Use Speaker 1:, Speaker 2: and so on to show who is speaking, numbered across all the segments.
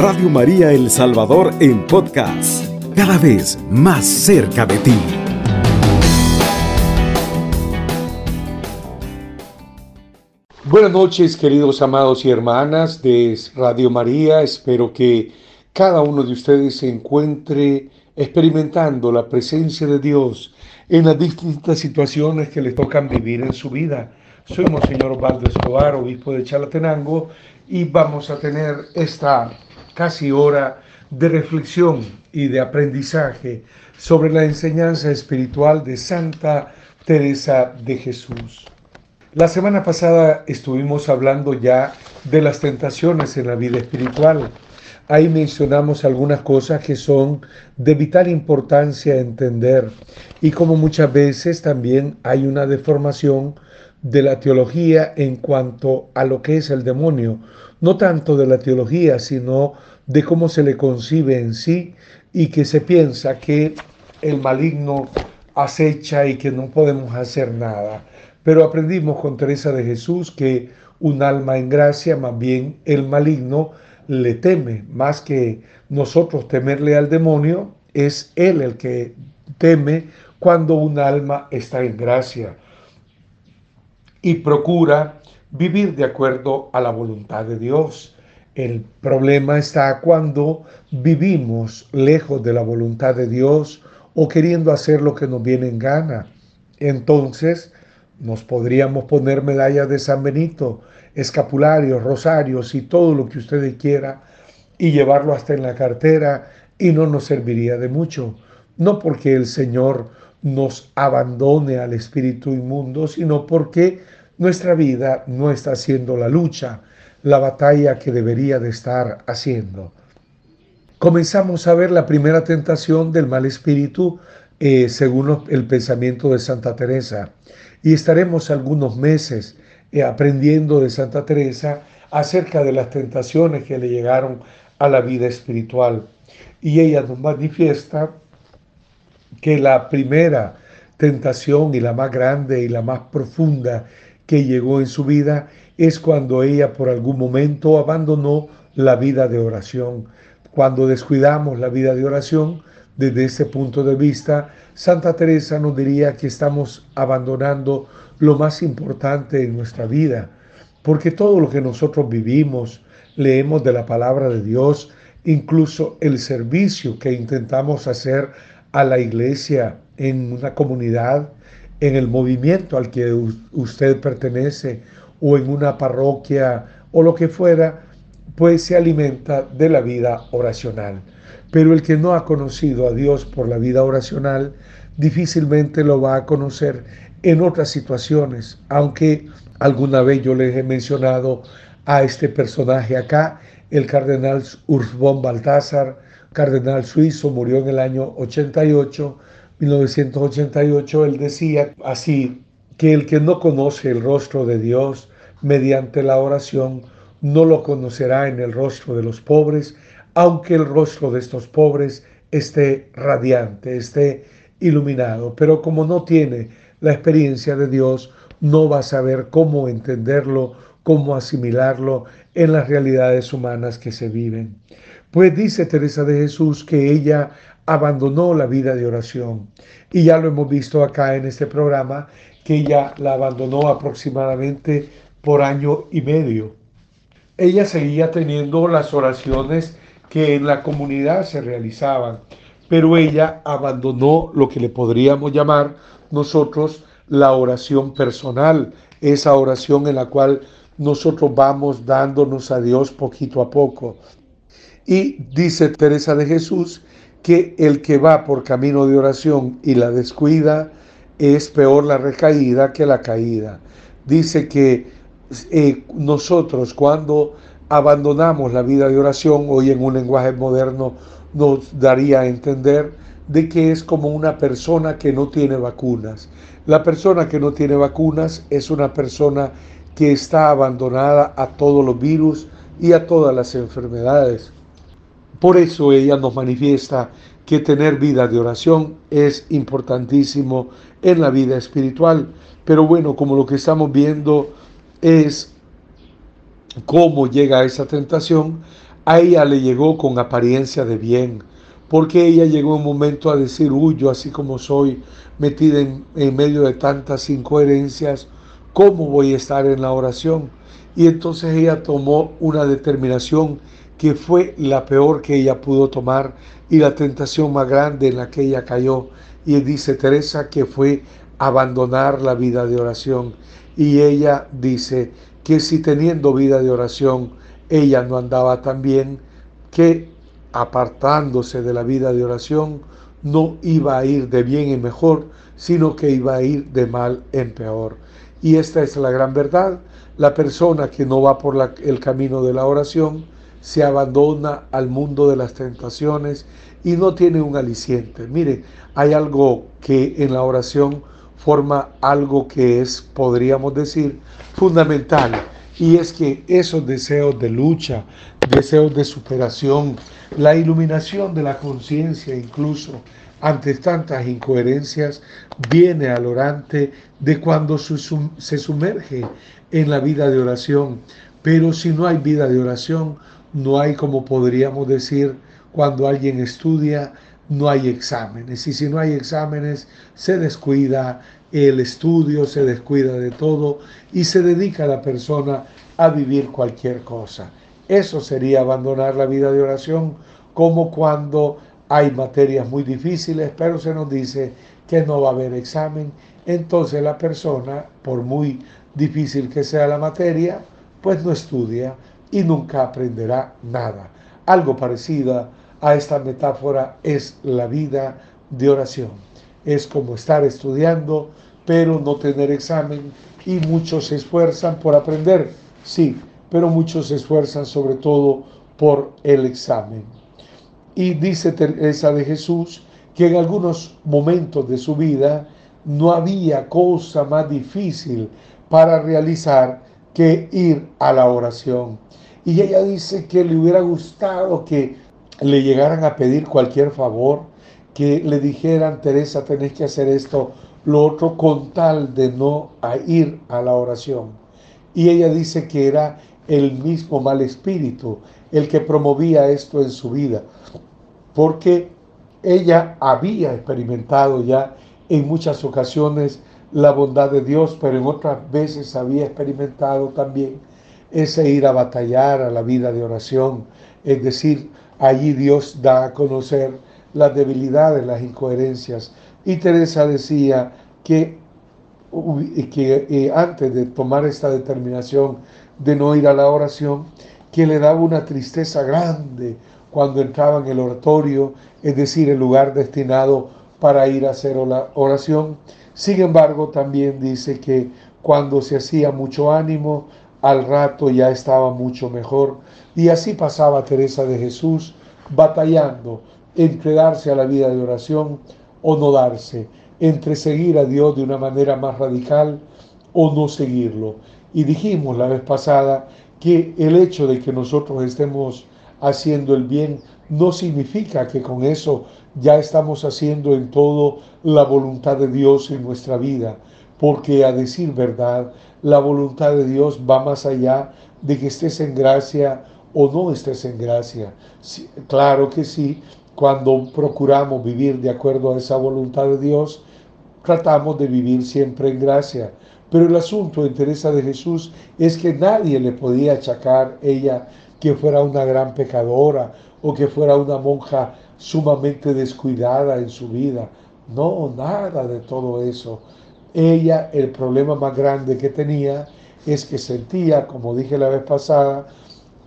Speaker 1: Radio María El Salvador en podcast, cada vez más cerca de ti.
Speaker 2: Buenas noches, queridos amados y hermanas de Radio María. Espero que cada uno de ustedes se encuentre experimentando la presencia de Dios en las distintas situaciones que le tocan vivir en su vida. Soy Monseñor Osvaldo Escobar, obispo de Chalatenango, y vamos a tener esta casi hora de reflexión y de aprendizaje sobre la enseñanza espiritual de Santa Teresa de Jesús. La semana pasada estuvimos hablando ya de las tentaciones en la vida espiritual. Ahí mencionamos algunas cosas que son de vital importancia entender y como muchas veces también hay una deformación de la teología en cuanto a lo que es el demonio, no tanto de la teología, sino de cómo se le concibe en sí y que se piensa que el maligno acecha y que no podemos hacer nada. Pero aprendimos con Teresa de Jesús que un alma en gracia, más bien el maligno, le teme, más que nosotros temerle al demonio, es él el que teme cuando un alma está en gracia y procura vivir de acuerdo a la voluntad de Dios. El problema está cuando vivimos lejos de la voluntad de Dios o queriendo hacer lo que nos viene en gana. Entonces nos podríamos poner medallas de San Benito, escapularios, rosarios y todo lo que ustedes quiera y llevarlo hasta en la cartera y no nos serviría de mucho. No porque el Señor nos abandone al espíritu inmundo, sino porque nuestra vida no está haciendo la lucha, la batalla que debería de estar haciendo. Comenzamos a ver la primera tentación del mal espíritu eh, según el pensamiento de Santa Teresa y estaremos algunos meses eh, aprendiendo de Santa Teresa acerca de las tentaciones que le llegaron a la vida espiritual. Y ella nos manifiesta que la primera tentación y la más grande y la más profunda que llegó en su vida es cuando ella por algún momento abandonó la vida de oración. Cuando descuidamos la vida de oración, desde ese punto de vista, Santa Teresa nos diría que estamos abandonando lo más importante en nuestra vida, porque todo lo que nosotros vivimos, leemos de la palabra de Dios, incluso el servicio que intentamos hacer a la iglesia en una comunidad, en el movimiento al que usted pertenece o en una parroquia o lo que fuera, pues se alimenta de la vida oracional. Pero el que no ha conocido a Dios por la vida oracional, difícilmente lo va a conocer en otras situaciones, aunque alguna vez yo les he mencionado a este personaje acá, el cardenal Urs von Balthasar, cardenal suizo, murió en el año 88, 1988, él decía así, que el que no conoce el rostro de Dios mediante la oración, no lo conocerá en el rostro de los pobres, aunque el rostro de estos pobres esté radiante, esté iluminado. Pero como no tiene la experiencia de Dios, no va a saber cómo entenderlo, cómo asimilarlo en las realidades humanas que se viven. Pues dice Teresa de Jesús que ella abandonó la vida de oración. Y ya lo hemos visto acá en este programa, que ella la abandonó aproximadamente por año y medio. Ella seguía teniendo las oraciones que en la comunidad se realizaban, pero ella abandonó lo que le podríamos llamar nosotros la oración personal, esa oración en la cual nosotros vamos dándonos a Dios poquito a poco. Y dice Teresa de Jesús que el que va por camino de oración y la descuida, es peor la recaída que la caída. Dice que eh, nosotros cuando abandonamos la vida de oración, hoy en un lenguaje moderno nos daría a entender de que es como una persona que no tiene vacunas. La persona que no tiene vacunas es una persona que está abandonada a todos los virus y a todas las enfermedades. Por eso ella nos manifiesta que tener vida de oración es importantísimo en la vida espiritual. Pero bueno, como lo que estamos viendo es cómo llega esa tentación, a ella le llegó con apariencia de bien, porque ella llegó un momento a decir, huyo así como soy, metida en, en medio de tantas incoherencias, ¿cómo voy a estar en la oración? Y entonces ella tomó una determinación que fue la peor que ella pudo tomar y la tentación más grande en la que ella cayó. Y dice Teresa que fue abandonar la vida de oración. Y ella dice que si teniendo vida de oración ella no andaba tan bien, que apartándose de la vida de oración no iba a ir de bien en mejor, sino que iba a ir de mal en peor. Y esta es la gran verdad. La persona que no va por el camino de la oración, se abandona al mundo de las tentaciones y no tiene un aliciente. Mire, hay algo que en la oración forma algo que es, podríamos decir, fundamental. Y es que esos deseos de lucha, deseos de superación, la iluminación de la conciencia incluso ante tantas incoherencias, viene al orante de cuando se sumerge en la vida de oración. Pero si no hay vida de oración, no hay, como podríamos decir, cuando alguien estudia, no hay exámenes. Y si no hay exámenes, se descuida el estudio, se descuida de todo y se dedica la persona a vivir cualquier cosa. Eso sería abandonar la vida de oración, como cuando hay materias muy difíciles, pero se nos dice que no va a haber examen. Entonces la persona, por muy difícil que sea la materia, pues no estudia y nunca aprenderá nada. Algo parecido a esta metáfora es la vida de oración. Es como estar estudiando, pero no tener examen y muchos se esfuerzan por aprender, sí, pero muchos se esfuerzan sobre todo por el examen. Y dice Teresa de Jesús que en algunos momentos de su vida no había cosa más difícil para realizar que ir a la oración. Y ella dice que le hubiera gustado que le llegaran a pedir cualquier favor, que le dijeran, Teresa, tenés que hacer esto, lo otro, con tal de no ir a la oración. Y ella dice que era el mismo mal espíritu el que promovía esto en su vida, porque ella había experimentado ya en muchas ocasiones la bondad de Dios, pero en otras veces había experimentado también ese ir a batallar a la vida de oración, es decir, allí Dios da a conocer las debilidades, las incoherencias. Y Teresa decía que, que eh, antes de tomar esta determinación de no ir a la oración, que le daba una tristeza grande cuando entraba en el oratorio, es decir, el lugar destinado para ir a hacer oración. Sin embargo, también dice que cuando se hacía mucho ánimo, al rato ya estaba mucho mejor. Y así pasaba Teresa de Jesús batallando entre darse a la vida de oración o no darse, entre seguir a Dios de una manera más radical o no seguirlo. Y dijimos la vez pasada que el hecho de que nosotros estemos haciendo el bien no significa que con eso ya estamos haciendo en todo la voluntad de Dios en nuestra vida, porque a decir verdad, la voluntad de Dios va más allá de que estés en gracia o no estés en gracia. claro que sí, cuando procuramos vivir de acuerdo a esa voluntad de Dios, tratamos de vivir siempre en gracia. Pero el asunto en Teresa de Jesús es que nadie le podía achacar ella que fuera una gran pecadora o que fuera una monja sumamente descuidada en su vida. No, nada de todo eso. Ella, el problema más grande que tenía es que sentía, como dije la vez pasada,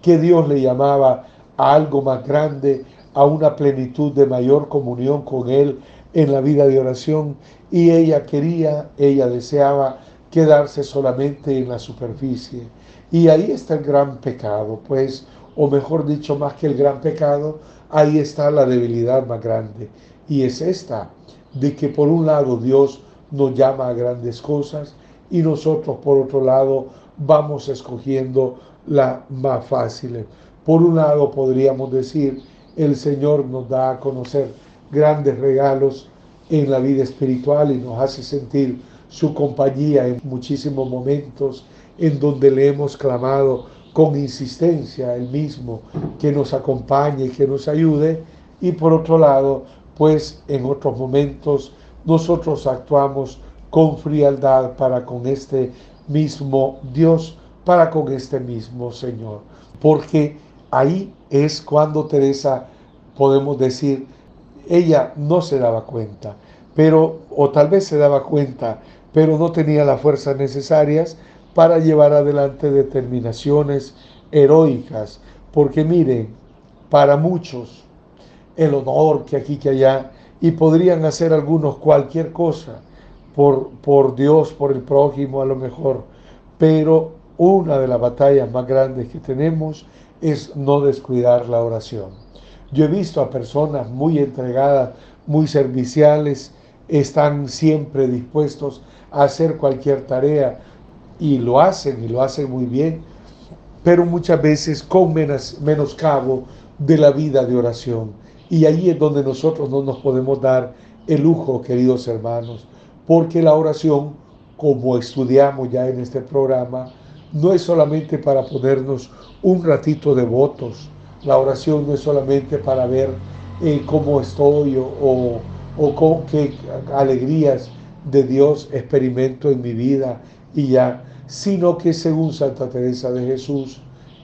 Speaker 2: que Dios le llamaba a algo más grande, a una plenitud de mayor comunión con Él en la vida de oración y ella quería, ella deseaba quedarse solamente en la superficie. Y ahí está el gran pecado, pues, o mejor dicho, más que el gran pecado, ahí está la debilidad más grande. Y es esta, de que por un lado Dios nos llama a grandes cosas y nosotros por otro lado vamos escogiendo la más fácil. Por un lado podríamos decir, el Señor nos da a conocer grandes regalos en la vida espiritual y nos hace sentir su compañía en muchísimos momentos en donde le hemos clamado con insistencia el mismo que nos acompañe y que nos ayude. Y por otro lado, pues en otros momentos nosotros actuamos con frialdad para con este mismo Dios, para con este mismo Señor. Porque ahí es cuando Teresa, podemos decir, ella no se daba cuenta, pero, o tal vez se daba cuenta, pero no tenía las fuerzas necesarias para llevar adelante determinaciones heroicas. Porque miren, para muchos, el honor que aquí que allá, y podrían hacer algunos cualquier cosa por, por Dios, por el prójimo a lo mejor, pero una de las batallas más grandes que tenemos es no descuidar la oración. Yo he visto a personas muy entregadas, muy serviciales, están siempre dispuestos a hacer cualquier tarea y lo hacen y lo hacen muy bien, pero muchas veces con menos, menoscabo de la vida de oración. Y ahí es donde nosotros no nos podemos dar el lujo, queridos hermanos, porque la oración, como estudiamos ya en este programa, no es solamente para ponernos un ratito de votos, la oración no es solamente para ver eh, cómo estoy o, o, con qué alegrías de Dios experimento en mi vida y ya, sino que según Santa Teresa de Jesús,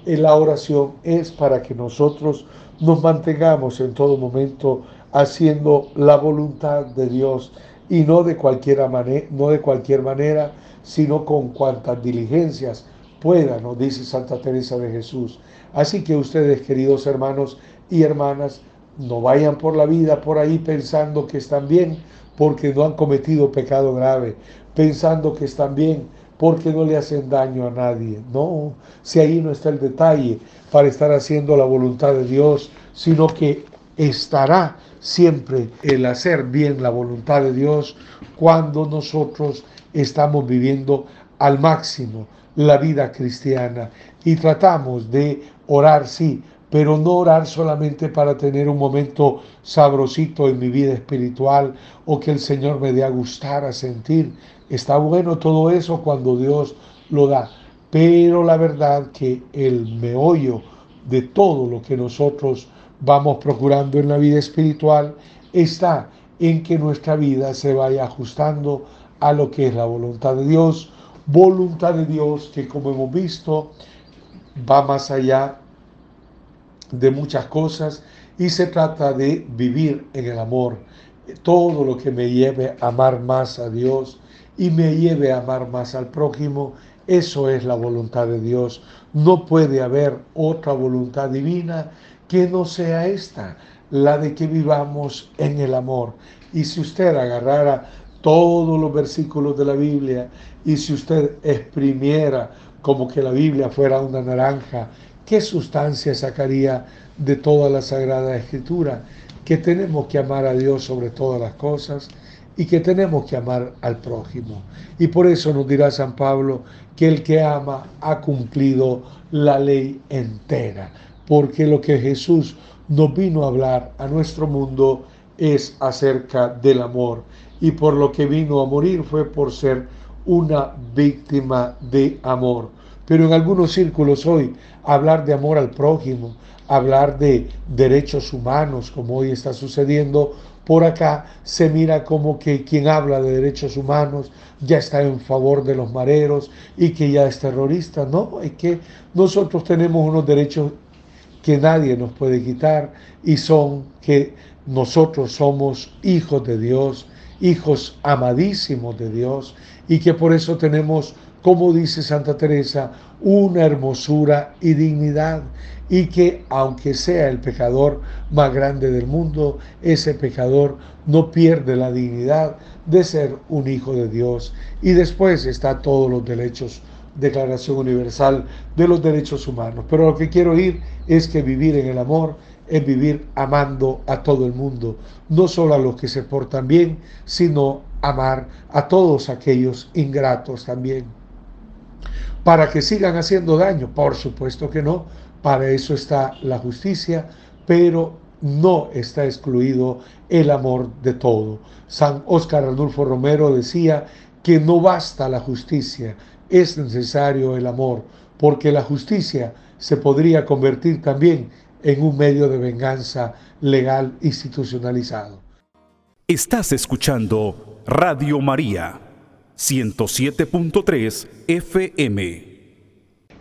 Speaker 2: en la oración es para que nosotros nos mantengamos en todo momento haciendo la voluntad de Dios y no de, cualquier manera, no de cualquier manera, sino con cuantas diligencias pueda, nos dice Santa Teresa de Jesús. Así que ustedes, queridos hermanos y hermanas, no vayan por la vida por ahí pensando que están bien porque no han cometido pecado grave, pensando que están bien porque no le hacen daño a nadie. No, si ahí no está el detalle para estar haciendo la voluntad de Dios, sino que estará siempre el hacer bien la voluntad de Dios cuando nosotros estamos viviendo al máximo la vida cristiana y tratamos de orar, sí, pero no orar solamente para tener un momento sabrosito en mi vida espiritual o que el Señor me dé a gustar, a sentir. Está bueno todo eso cuando Dios lo da, pero la verdad que el meollo de todo lo que nosotros vamos procurando en la vida espiritual está en que nuestra vida se vaya ajustando a lo que es la voluntad de Dios, voluntad de Dios que como hemos visto va más allá de muchas cosas y se trata de vivir en el amor. Todo lo que me lleve a amar más a Dios y me lleve a amar más al prójimo, eso es la voluntad de Dios. No puede haber otra voluntad divina que no sea esta, la de que vivamos en el amor. Y si usted agarrara todos los versículos de la Biblia y si usted exprimiera como que la Biblia fuera una naranja, ¿qué sustancia sacaría de toda la Sagrada Escritura? Que tenemos que amar a Dios sobre todas las cosas y que tenemos que amar al prójimo. Y por eso nos dirá San Pablo que el que ama ha cumplido la ley entera porque lo que Jesús nos vino a hablar a nuestro mundo es acerca del amor y por lo que vino a morir fue por ser una víctima de amor. Pero en algunos círculos hoy hablar de amor al prójimo, hablar de derechos humanos, como hoy está sucediendo por acá, se mira como que quien habla de derechos humanos ya está en favor de los mareros y que ya es terrorista. No, es que nosotros tenemos unos derechos que nadie nos puede quitar y son que nosotros somos hijos de Dios, hijos amadísimos de Dios y que por eso tenemos, como dice Santa Teresa, una hermosura y dignidad y que aunque sea el pecador más grande del mundo, ese pecador no pierde la dignidad de ser un hijo de Dios y después está todos los derechos Declaración Universal de los Derechos Humanos. Pero lo que quiero ir es que vivir en el amor es vivir amando a todo el mundo, no solo a los que se portan bien, sino amar a todos aquellos ingratos también. Para que sigan haciendo daño, por supuesto que no, para eso está la justicia, pero no está excluido el amor de todo. San Óscar Arnulfo Romero decía que no basta la justicia, es necesario el amor, porque la justicia se podría convertir también en un medio de venganza legal institucionalizado.
Speaker 1: Estás escuchando Radio María 107.3 FM.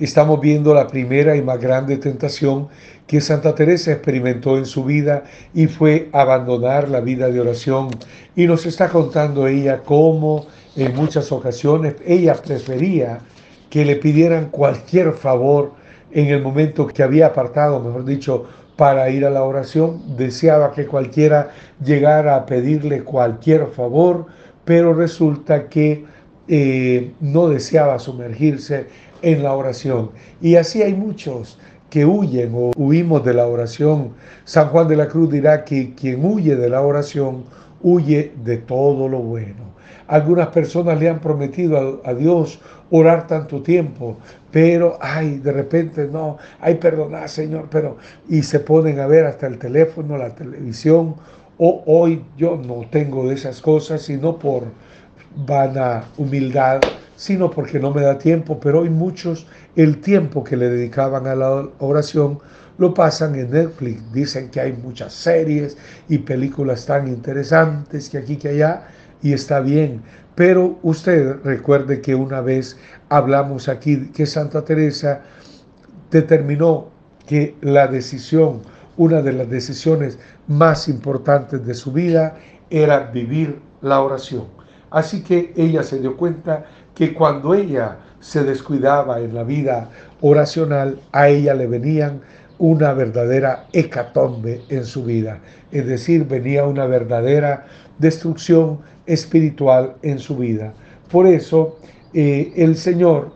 Speaker 2: Estamos viendo la primera y más grande tentación que Santa Teresa experimentó en su vida y fue abandonar la vida de oración. Y nos está contando ella cómo en muchas ocasiones ella prefería que le pidieran cualquier favor en el momento que había apartado, mejor dicho, para ir a la oración. Deseaba que cualquiera llegara a pedirle cualquier favor, pero resulta que eh, no deseaba sumergirse en la oración. Y así hay muchos que huyen o huimos de la oración. San Juan de la Cruz dirá que quien huye de la oración huye de todo lo bueno. Algunas personas le han prometido a, Dios orar tanto tiempo, pero, ay, de repente no, ay, perdona, Señor, pero, y se ponen a ver hasta el teléfono, la televisión, o hoy yo no tengo de esas cosas, sino por vana humildad, sino porque no me da tiempo, pero hoy muchos el tiempo que le dedicaban a la oración lo pasan en Netflix. Dicen que hay muchas series y películas tan interesantes que aquí que allá y está bien. Pero usted recuerde que una vez hablamos aquí que Santa Teresa determinó que la decisión, una de las decisiones más importantes de su vida era vivir la oración. Así que ella se dio cuenta que cuando ella se descuidaba en la vida oracional, a ella le venían una verdadera hecatombe en su vida. Es decir, venía una verdadera destrucción espiritual en su vida. Por eso eh, el Señor,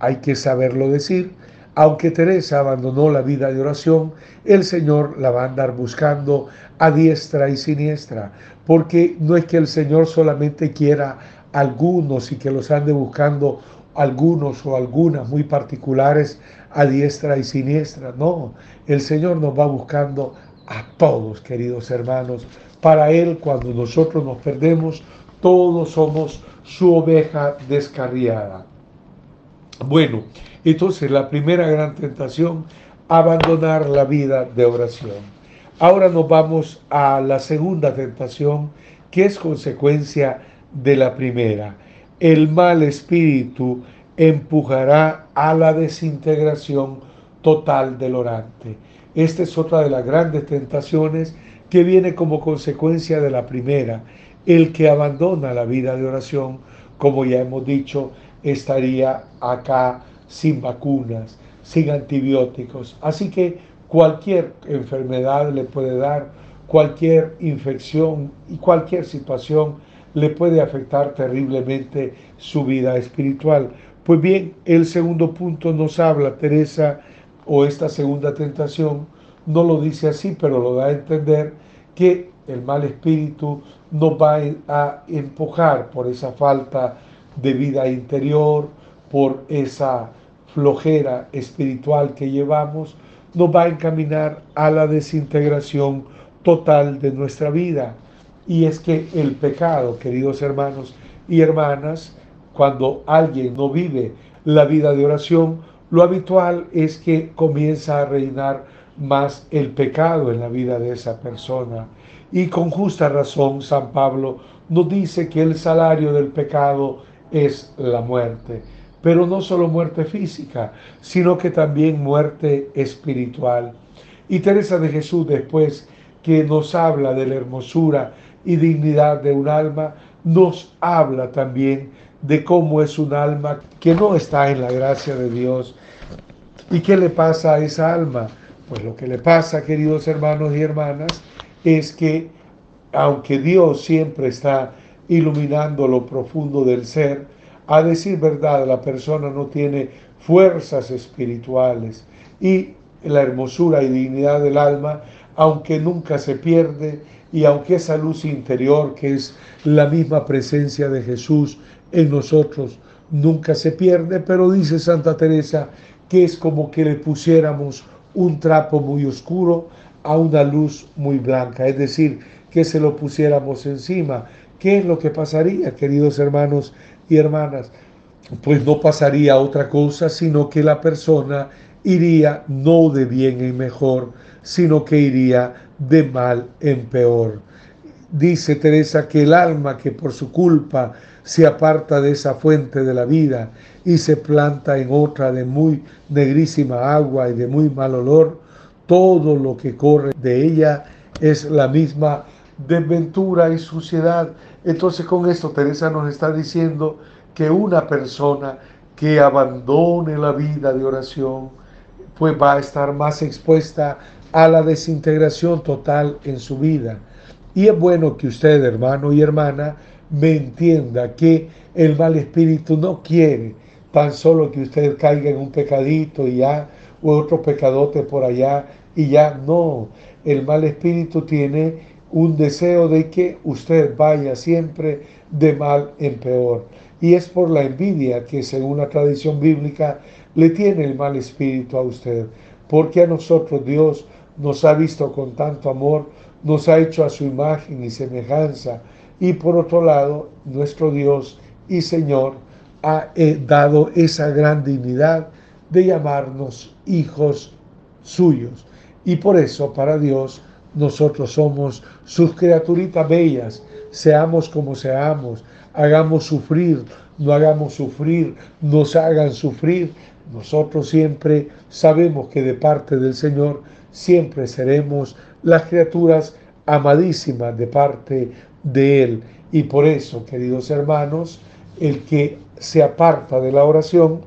Speaker 2: hay que saberlo decir, aunque Teresa abandonó la vida de oración, el Señor la va a andar buscando a diestra y siniestra, porque no es que el Señor solamente quiera algunos y que los ande buscando algunos o algunas muy particulares a diestra y siniestra. No, el Señor nos va buscando a todos, queridos hermanos. Para Él, cuando nosotros nos perdemos, todos somos su oveja descarriada. Bueno, entonces la primera gran tentación, abandonar la vida de oración. Ahora nos vamos a la segunda tentación, que es consecuencia de la primera. El mal espíritu empujará a la desintegración total del orante. Esta es otra de las grandes tentaciones que viene como consecuencia de la primera. El que abandona la vida de oración, como ya hemos dicho, estaría acá sin vacunas, sin antibióticos. Así que cualquier enfermedad le puede dar, cualquier infección y cualquier situación le puede afectar terriblemente su vida espiritual. Pues bien, el segundo punto nos habla, Teresa, o esta segunda tentación, no lo dice así, pero lo da a entender que el mal espíritu nos va a empujar por esa falta de vida interior, por esa flojera espiritual que llevamos, nos va a encaminar a la desintegración total de nuestra vida. Y es que el pecado, queridos hermanos y hermanas, cuando alguien no vive la vida de oración, lo habitual es que comienza a reinar más el pecado en la vida de esa persona. Y con justa razón San Pablo nos dice que el salario del pecado es la muerte pero no solo muerte física, sino que también muerte espiritual. Y Teresa de Jesús, después que nos habla de la hermosura y dignidad de un alma, nos habla también de cómo es un alma que no está en la gracia de Dios. ¿Y qué le pasa a esa alma? Pues lo que le pasa, queridos hermanos y hermanas, es que aunque Dios siempre está iluminando lo profundo del ser, a decir verdad, la persona no tiene fuerzas espirituales y la hermosura y dignidad del alma, aunque nunca se pierde y aunque esa luz interior que es la misma presencia de Jesús en nosotros nunca se pierde, pero dice Santa Teresa que es como que le pusiéramos un trapo muy oscuro a una luz muy blanca, es decir, que se lo pusiéramos encima. ¿Qué es lo que pasaría, queridos hermanos y hermanas, pues no pasaría otra cosa, sino que la persona iría no de bien en mejor, sino que iría de mal en peor. Dice Teresa que el alma que por su culpa se aparta de esa fuente de la vida y se planta en otra de muy negrísima agua y de muy mal olor, todo lo que corre de ella es la misma desventura y suciedad. Entonces con esto Teresa nos está diciendo que una persona que abandone la vida de oración, pues va a estar más expuesta a la desintegración total en su vida. Y es bueno que usted, hermano y hermana, me entienda que el mal espíritu no quiere tan solo que usted caiga en un pecadito y ya, o otro pecadote por allá y ya. No, el mal espíritu tiene un deseo de que usted vaya siempre de mal en peor. Y es por la envidia que según la tradición bíblica le tiene el mal espíritu a usted. Porque a nosotros Dios nos ha visto con tanto amor, nos ha hecho a su imagen y semejanza. Y por otro lado, nuestro Dios y Señor ha eh, dado esa gran dignidad de llamarnos hijos suyos. Y por eso para Dios nosotros somos sus criaturitas bellas, seamos como seamos, hagamos sufrir, no hagamos sufrir, nos hagan sufrir. Nosotros siempre sabemos que de parte del Señor siempre seremos las criaturas amadísimas de parte de Él. Y por eso, queridos hermanos, el que se aparta de la oración,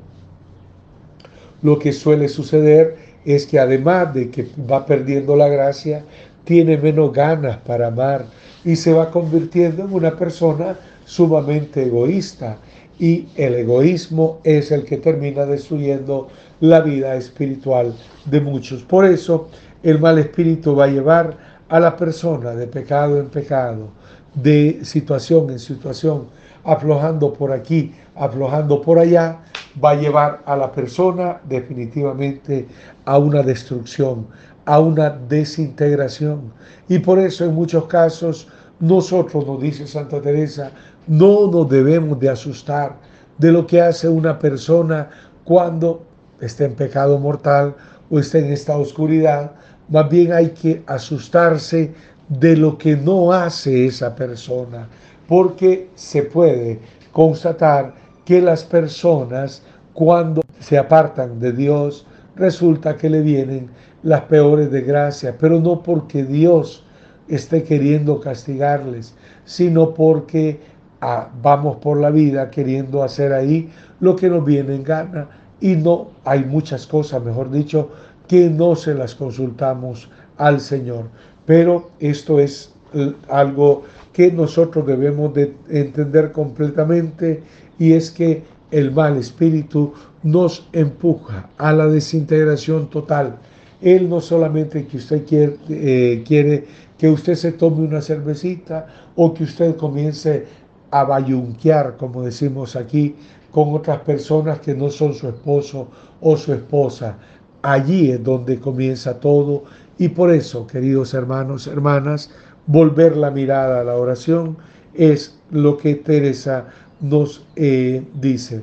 Speaker 2: lo que suele suceder es que además de que va perdiendo la gracia, tiene menos ganas para amar y se va convirtiendo en una persona sumamente egoísta. Y el egoísmo es el que termina destruyendo la vida espiritual de muchos. Por eso el mal espíritu va a llevar a la persona de pecado en pecado, de situación en situación, aflojando por aquí, aflojando por allá, va a llevar a la persona definitivamente a una destrucción, a una desintegración. Y por eso en muchos casos nosotros, nos dice Santa Teresa, no nos debemos de asustar de lo que hace una persona cuando está en pecado mortal o está en esta oscuridad. Más bien hay que asustarse de lo que no hace esa persona, porque se puede constatar que las personas cuando se apartan de Dios, resulta que le vienen las peores desgracias, pero no porque Dios esté queriendo castigarles, sino porque ah, vamos por la vida queriendo hacer ahí lo que nos viene en gana y no hay muchas cosas, mejor dicho, que no se las consultamos al Señor. Pero esto es eh, algo que nosotros debemos de entender completamente y es que el mal espíritu nos empuja a la desintegración total. Él no solamente que usted quiere, eh, quiere que usted se tome una cervecita o que usted comience a bayunquear, como decimos aquí, con otras personas que no son su esposo o su esposa. Allí es donde comienza todo y por eso, queridos hermanos, hermanas, volver la mirada a la oración es lo que Teresa nos eh, dice.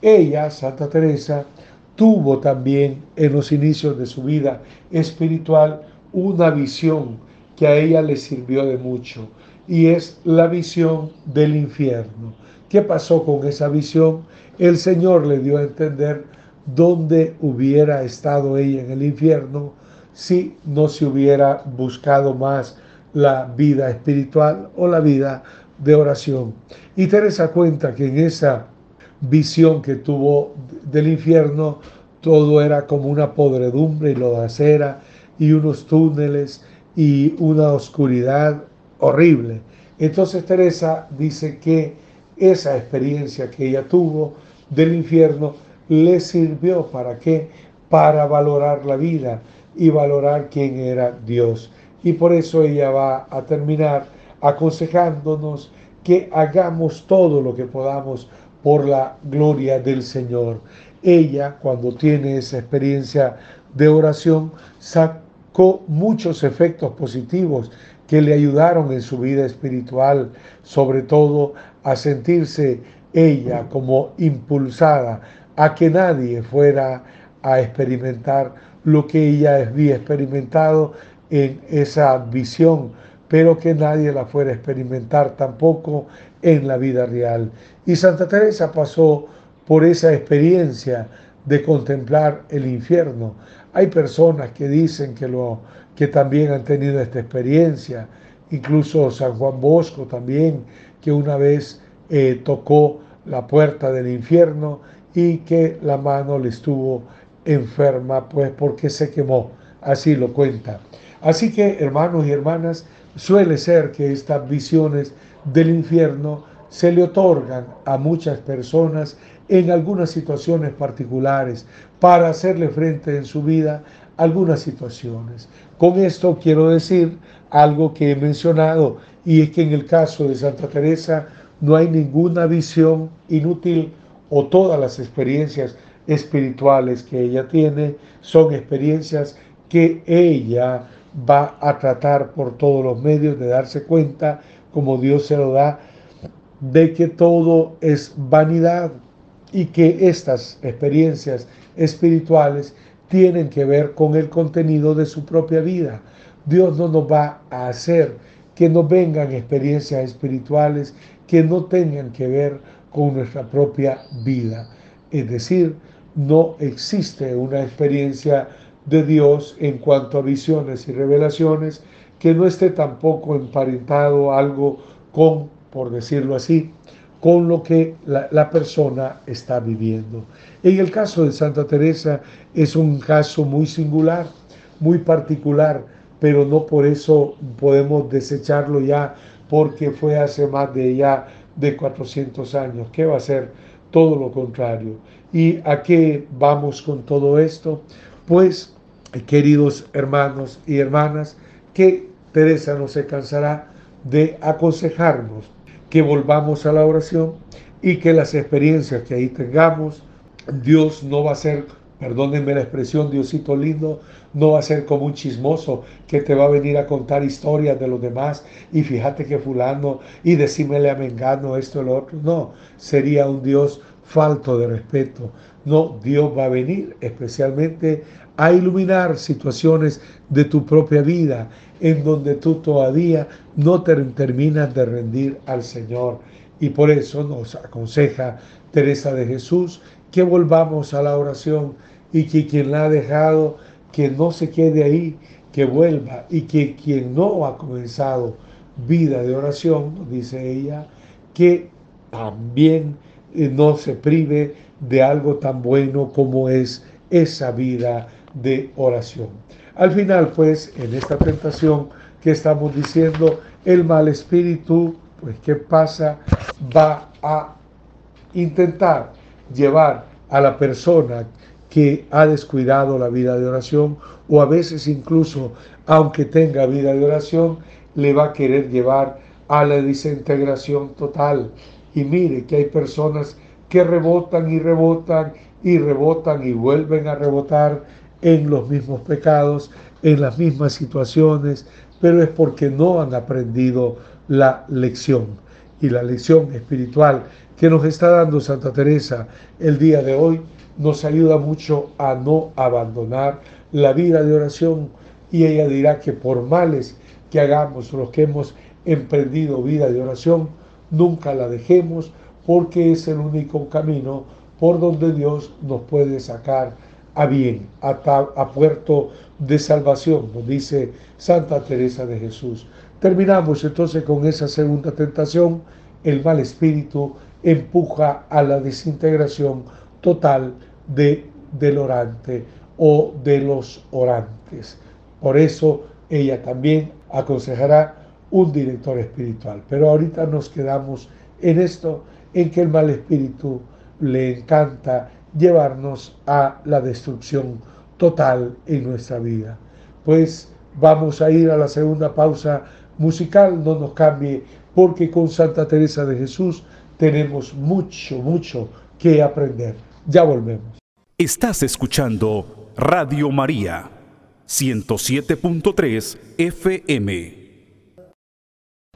Speaker 2: Ella, Santa Teresa, tuvo también en los inicios de su vida espiritual una visión que a ella le sirvió de mucho y es la visión del infierno. ¿Qué pasó con esa visión? El Señor le dio a entender dónde hubiera estado ella en el infierno si no se hubiera buscado más la vida espiritual o la vida de oración. Y Teresa cuenta que en esa visión que tuvo del infierno, todo era como una podredumbre y lodacera y unos túneles y una oscuridad horrible. Entonces Teresa dice que esa experiencia que ella tuvo del infierno le sirvió para qué? Para valorar la vida y valorar quién era Dios. Y por eso ella va a terminar aconsejándonos que hagamos todo lo que podamos por la gloria del Señor. Ella, cuando tiene esa experiencia de oración, sacó muchos efectos positivos que le ayudaron en su vida espiritual, sobre todo a sentirse ella como impulsada a que nadie fuera a experimentar lo que ella había experimentado en esa visión, pero que nadie la fuera a experimentar tampoco en la vida real. Y Santa Teresa pasó por esa experiencia de contemplar el infierno. Hay personas que dicen que, lo, que también han tenido esta experiencia, incluso San Juan Bosco también, que una vez eh, tocó la puerta del infierno y que la mano le estuvo enferma, pues porque se quemó, así lo cuenta. Así que, hermanos y hermanas, suele ser que estas visiones del infierno se le otorgan a muchas personas en algunas situaciones particulares para hacerle frente en su vida a algunas situaciones. Con esto quiero decir algo que he mencionado y es que en el caso de Santa Teresa no hay ninguna visión inútil o todas las experiencias espirituales que ella tiene son experiencias que ella va a tratar por todos los medios de darse cuenta, como Dios se lo da, de que todo es vanidad y que estas experiencias espirituales tienen que ver con el contenido de su propia vida. Dios no nos va a hacer que nos vengan experiencias espirituales que no tengan que ver con nuestra propia vida. Es decir, no existe una experiencia de Dios en cuanto a visiones y revelaciones que no esté tampoco emparentado algo con, por decirlo así, con lo que la, persona está viviendo. En el caso de Santa Teresa es un caso muy singular, muy particular, pero no por eso podemos desecharlo ya porque fue hace más de ya de 400 años. ¿Qué va a ser? Todo lo contrario. ¿Y a qué vamos con todo esto? Pues, queridos hermanos y hermanas, que Teresa no se cansará de aconsejarnos que volvamos a la oración y que las experiencias que ahí tengamos, Dios no va a ser, perdónenme la expresión, Diosito lindo, no va a ser como un chismoso que te va a venir a contar historias de los demás y fíjate que fulano y decímele a Mengano esto y lo otro. No, sería un Dios falto de respeto. No, Dios va a venir especialmente a iluminar situaciones de tu propia vida en donde tú todavía no te terminas de rendir al Señor. Y por eso nos aconseja Teresa de Jesús que volvamos a la oración y que quien la ha dejado que no se quede ahí, que vuelva y que quien no ha comenzado vida de oración, dice ella, que también eh, no se prive de algo tan bueno como es esa vida de oración. Al final, pues, en esta tentación que estamos diciendo, el mal espíritu, pues, ¿qué pasa? Va a intentar llevar a la persona que ha descuidado la vida de oración o a veces incluso, aunque tenga vida de oración, le va a querer llevar a la desintegración total. Y mire que hay personas que rebotan y rebotan y rebotan y vuelven a rebotar en los mismos pecados, en las mismas situaciones, pero es porque no han aprendido la lección. Y la lección espiritual que nos está dando Santa Teresa el día de hoy nos ayuda mucho a no abandonar la vida de oración y ella dirá que por males que hagamos los que hemos emprendido vida de oración, nunca la dejemos porque es el único camino por donde Dios nos puede sacar a bien, a, a puerto de salvación, nos dice Santa Teresa de Jesús. Terminamos entonces con esa segunda tentación, el mal espíritu empuja a la desintegración total de, del orante o de los orantes. Por eso ella también aconsejará un director espiritual. Pero ahorita nos quedamos en esto, en que el mal espíritu le encanta llevarnos a la destrucción total en nuestra vida. Pues vamos a ir a la segunda pausa musical, no nos cambie, porque con Santa Teresa de Jesús tenemos mucho, mucho que aprender. Ya volvemos.
Speaker 1: Estás escuchando Radio María 107.3 FM.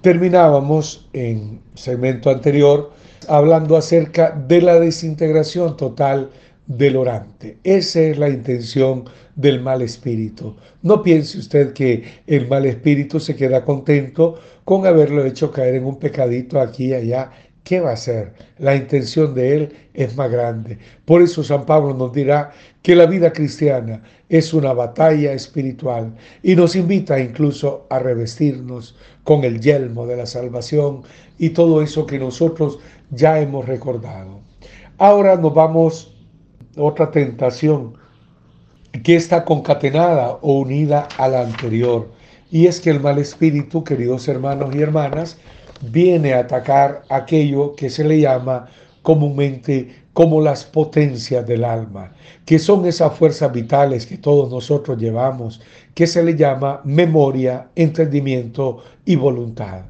Speaker 2: Terminábamos en segmento anterior hablando acerca de la desintegración total del orante. Esa es la intención del mal espíritu. No piense usted que el mal espíritu se queda contento con haberlo hecho caer en un pecadito aquí y allá. ¿Qué va a hacer? La intención de él es más grande. Por eso San Pablo nos dirá que la vida cristiana es una batalla espiritual y nos invita incluso a revestirnos con el yelmo de la salvación y todo eso que nosotros ya hemos recordado. Ahora nos vamos otra tentación que está concatenada o unida a la anterior. Y es que el mal espíritu, queridos hermanos y hermanas, viene a atacar aquello que se le llama comúnmente como las potencias del alma, que son esas fuerzas vitales que todos nosotros llevamos, que se le llama memoria, entendimiento y voluntad.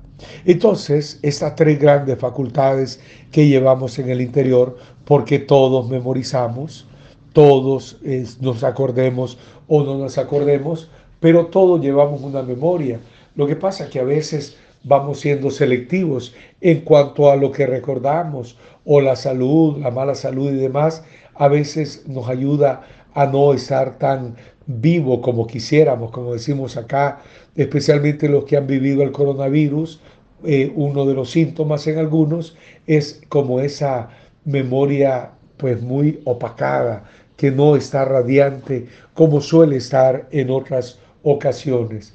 Speaker 2: Entonces, estas tres grandes facultades que llevamos en el interior, porque todos memorizamos, todos nos acordemos o no nos acordemos, pero todos llevamos una memoria. Lo que pasa es que a veces vamos siendo selectivos en cuanto a lo que recordamos o la salud, la mala salud y demás, a veces nos ayuda a no estar tan vivo como quisiéramos, como decimos acá, especialmente los que han vivido el coronavirus, eh, uno de los síntomas en algunos es como esa memoria pues muy opacada, que no está radiante como suele estar en otras ocasiones.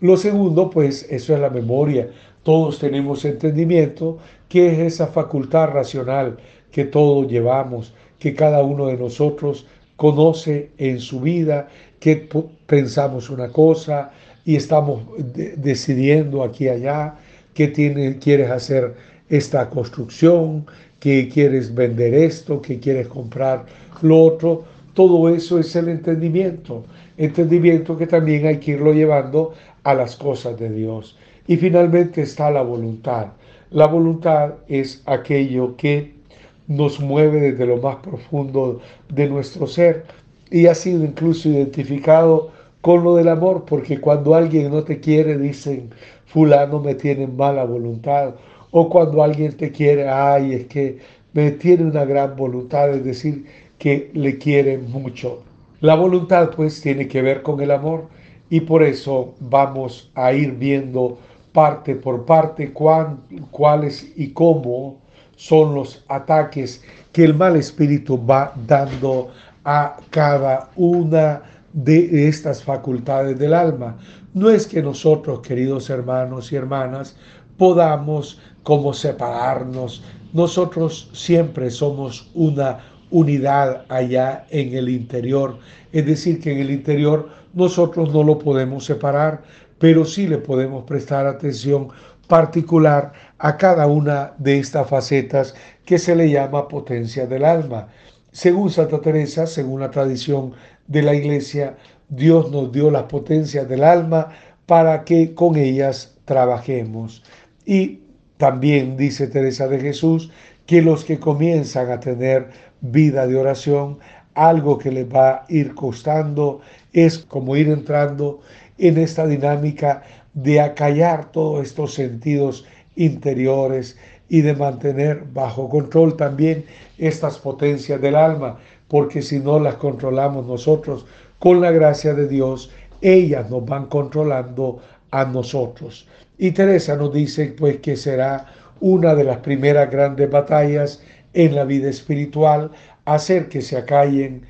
Speaker 2: Lo segundo, pues eso es la memoria. Todos tenemos entendimiento, que es esa facultad racional que todos llevamos, que cada uno de nosotros conoce en su vida, que pensamos una cosa y estamos decidiendo aquí y allá, que tiene, quieres hacer esta construcción, que quieres vender esto, que quieres comprar lo otro. Todo eso es el entendimiento. Entendimiento que también hay que irlo llevando a las cosas de Dios. Y finalmente está la voluntad. La voluntad es aquello que nos mueve desde lo más profundo de nuestro ser y ha sido incluso identificado con lo del amor, porque cuando alguien no te quiere dicen, fulano me tiene mala voluntad, o cuando alguien te quiere, ay, es que me tiene una gran voluntad, es decir, que le quiere mucho. La voluntad pues tiene que ver con el amor y por eso vamos a ir viendo parte por parte cuáles y cómo son los ataques que el mal espíritu va dando a cada una de estas facultades del alma. No es que nosotros, queridos hermanos y hermanas, podamos como separarnos. Nosotros siempre somos una unidad allá en el interior. Es decir, que en el interior nosotros no lo podemos separar, pero sí le podemos prestar atención particular a cada una de estas facetas que se le llama potencia del alma. Según Santa Teresa, según la tradición de la Iglesia, Dios nos dio las potencias del alma para que con ellas trabajemos. Y también dice Teresa de Jesús que los que comienzan a tener vida de oración, algo que les va a ir costando es como ir entrando en esta dinámica de acallar todos estos sentidos interiores y de mantener bajo control también estas potencias del alma, porque si no las controlamos nosotros con la gracia de Dios, ellas nos van controlando a nosotros. Y Teresa nos dice pues que será una de las primeras grandes batallas en la vida espiritual, hacer que se acallen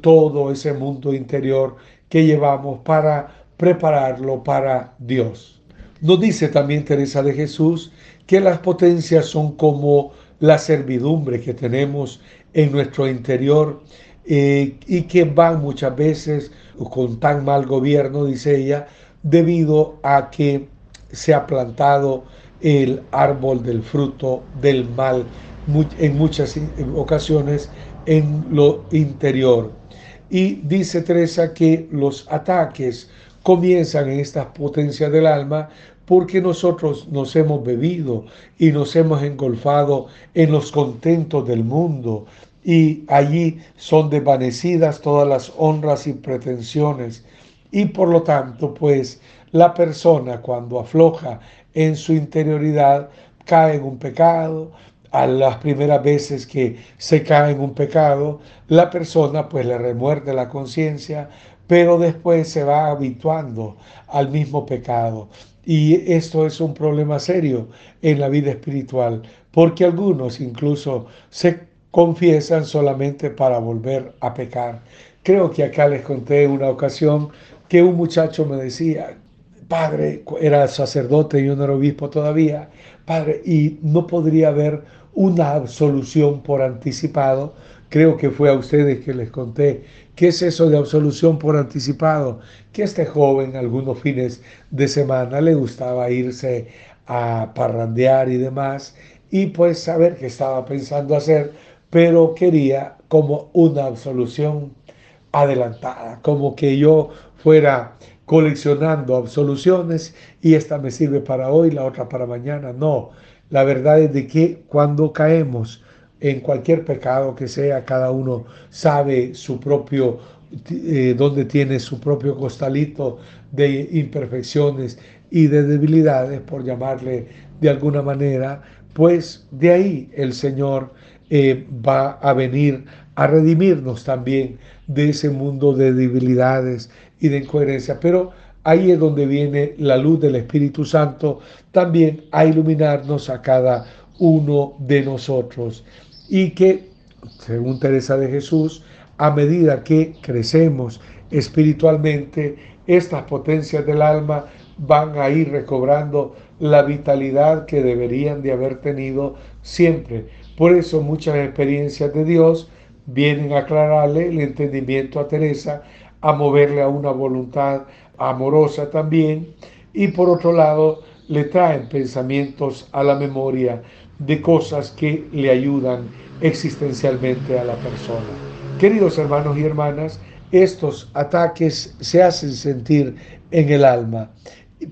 Speaker 2: todo ese mundo interior que llevamos para prepararlo para Dios. Nos dice también Teresa de Jesús que las potencias son como la servidumbre que tenemos en nuestro interior eh, y que van muchas veces con tan mal gobierno, dice ella, debido a que se ha plantado el árbol del fruto del mal en muchas ocasiones en lo interior. Y dice Teresa que los ataques comienzan en estas potencias del alma porque nosotros nos hemos bebido y nos hemos engolfado en los contentos del mundo. Y allí son desvanecidas todas las honras y pretensiones. Y por lo tanto pues la persona cuando afloja en su interioridad cae en un pecado, a las primeras veces que se cae en un pecado, la persona pues le remuerde la conciencia, pero después se va habituando al mismo pecado. Y esto es un problema serio en la vida espiritual, porque algunos incluso se confiesan solamente para volver a pecar. Creo que acá les conté una ocasión que un muchacho me decía, padre, era sacerdote y yo no era obispo todavía, padre, y no podría haber una absolución por anticipado. Creo que fue a ustedes que les conté ¿Qué es eso de absolución por anticipado? Que este joven algunos fines de semana le gustaba irse a parrandear y demás y pues saber qué estaba pensando hacer, pero quería como una absolución adelantada, como que yo fuera coleccionando absoluciones y esta me sirve para hoy, la otra para mañana. No, la verdad es de que cuando caemos en cualquier pecado que sea, cada uno sabe su propio, eh, donde tiene su propio costalito de imperfecciones y de debilidades, por llamarle de alguna manera, pues de ahí el Señor eh, va a venir a redimirnos también de ese mundo de debilidades y de incoherencia. Pero ahí es donde viene la luz del Espíritu Santo también a iluminarnos a cada uno de nosotros y que, según Teresa de Jesús, a medida que crecemos espiritualmente, estas potencias del alma van a ir recobrando la vitalidad que deberían de haber tenido siempre. Por eso muchas experiencias de Dios vienen a aclararle el entendimiento a Teresa, a moverle a una voluntad amorosa también, y por otro lado le traen pensamientos a la memoria de cosas que le ayudan existencialmente a la persona. Queridos hermanos y hermanas, estos ataques se hacen sentir en el alma,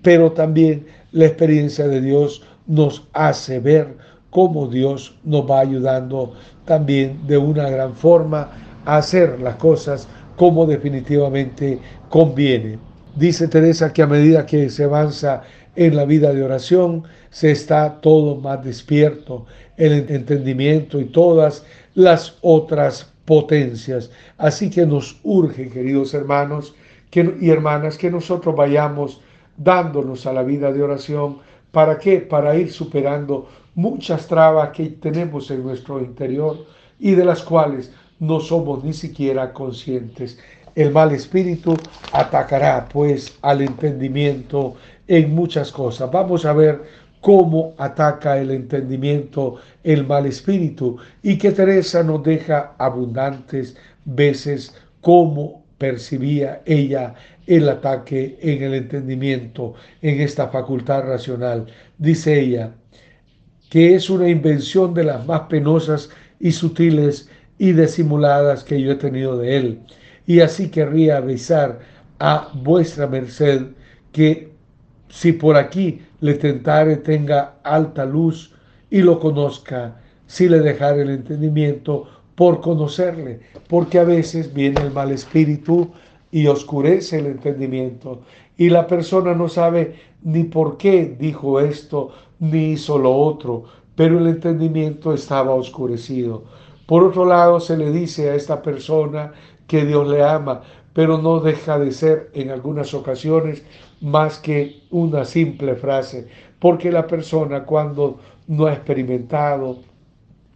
Speaker 2: pero también la experiencia de Dios nos hace ver cómo Dios nos va ayudando también de una gran forma a hacer las cosas como definitivamente conviene. Dice Teresa que a medida que se avanza en la vida de oración, se está todo más despierto, el entendimiento y todas las otras potencias. Así que nos urge, queridos hermanos y hermanas, que nosotros vayamos dándonos a la vida de oración. ¿Para qué? Para ir superando muchas trabas que tenemos en nuestro interior y de las cuales no somos ni siquiera conscientes. El mal espíritu atacará pues al entendimiento en muchas cosas. Vamos a ver cómo ataca el entendimiento el mal espíritu y que Teresa nos deja abundantes veces cómo percibía ella el ataque en el entendimiento, en esta facultad racional. Dice ella que es una invención de las más penosas y sutiles y disimuladas que yo he tenido de él. Y así querría avisar a vuestra merced que si por aquí le tentare tenga alta luz y lo conozca, si le dejare el entendimiento por conocerle, porque a veces viene el mal espíritu y oscurece el entendimiento y la persona no sabe ni por qué dijo esto ni hizo lo otro, pero el entendimiento estaba oscurecido. Por otro lado, se le dice a esta persona que Dios le ama, pero no deja de ser en algunas ocasiones más que una simple frase, porque la persona cuando no ha experimentado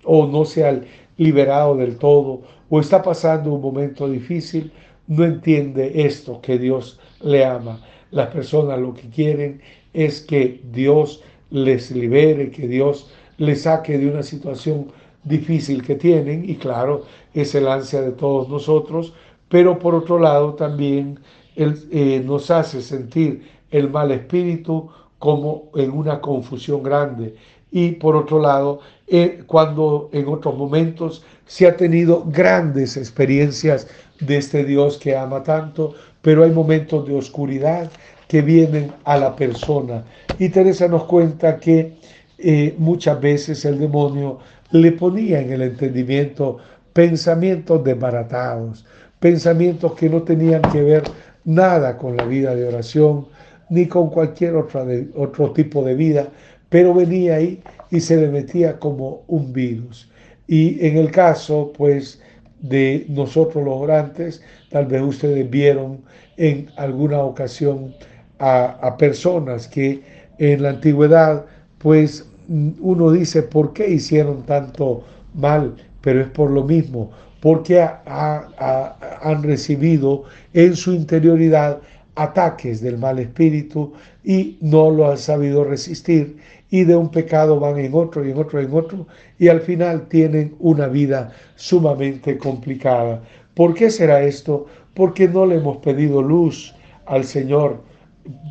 Speaker 2: o no se ha liberado del todo o está pasando un momento difícil, no entiende esto, que Dios le ama. Las personas lo que quieren es que Dios les libere, que Dios les saque de una situación difícil que tienen y claro, es el ansia de todos nosotros, pero por otro lado también él, eh, nos hace sentir el mal espíritu como en una confusión grande. Y por otro lado, eh, cuando en otros momentos se ha tenido grandes experiencias de este Dios que ama tanto, pero hay momentos de oscuridad que vienen a la persona. Y Teresa nos cuenta que eh, muchas veces el demonio le ponía en el entendimiento pensamientos desbaratados, pensamientos que no tenían que ver nada con la vida de oración ni con cualquier otra otro tipo de vida, pero venía ahí y se le metía como un virus. Y en el caso, pues, de nosotros los orantes, tal vez ustedes vieron en alguna ocasión a, personas que en la antigüedad, pues, uno dice, ¿por qué hicieron tanto mal? Pero es por lo mismo, porque han recibido en su interioridad ataques del mal espíritu y no lo han sabido resistir y de un pecado van en otro y en otro y en otro y al final tienen una vida sumamente complicada. ¿Por qué será esto? Porque no le hemos pedido luz al Señor,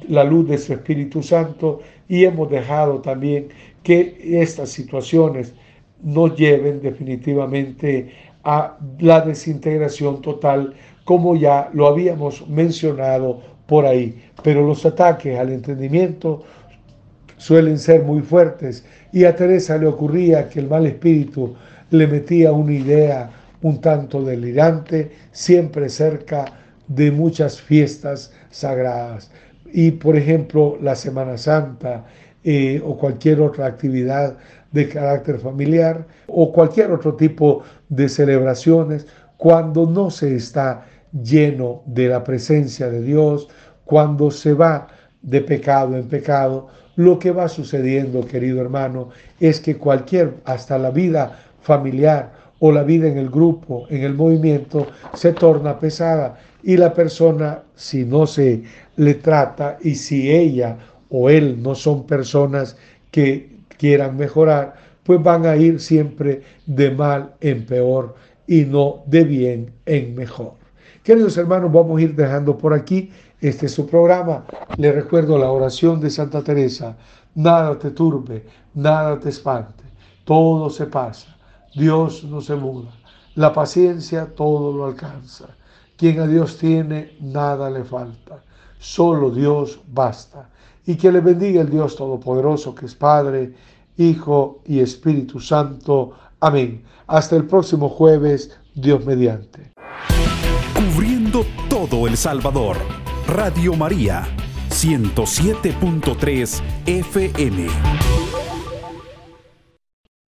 Speaker 2: la luz de su Espíritu Santo y hemos dejado también que estas situaciones nos lleven definitivamente a la desintegración total, como ya lo habíamos mencionado por ahí. Pero los ataques al entendimiento suelen ser muy fuertes y a Teresa le ocurría que el mal espíritu le metía una idea un tanto delirante, siempre cerca de muchas fiestas sagradas. Y por ejemplo, la Semana Santa eh, o cualquier otra actividad de carácter familiar o cualquier otro tipo de celebraciones, cuando no se está lleno de la presencia de Dios, cuando se va de pecado en pecado, lo que va sucediendo, querido hermano, es que cualquier, hasta la vida familiar o la vida en el grupo, en el movimiento, se torna pesada y la persona, si no se le trata y si ella o él no son personas que quieran mejorar, pues van a ir siempre de mal en peor y no de bien en mejor. Queridos hermanos, vamos a ir dejando por aquí este es su programa. Le recuerdo la oración de Santa Teresa. Nada te turbe, nada te espante. Todo se pasa. Dios no se muda. La paciencia todo lo alcanza. Quien a Dios tiene, nada le falta. Solo Dios basta. Y que le bendiga el Dios Todopoderoso, que es Padre, Hijo y Espíritu Santo. Amén. Hasta el próximo jueves, Dios mediante.
Speaker 1: Cubriendo todo El Salvador. Radio María, 107.3 FM.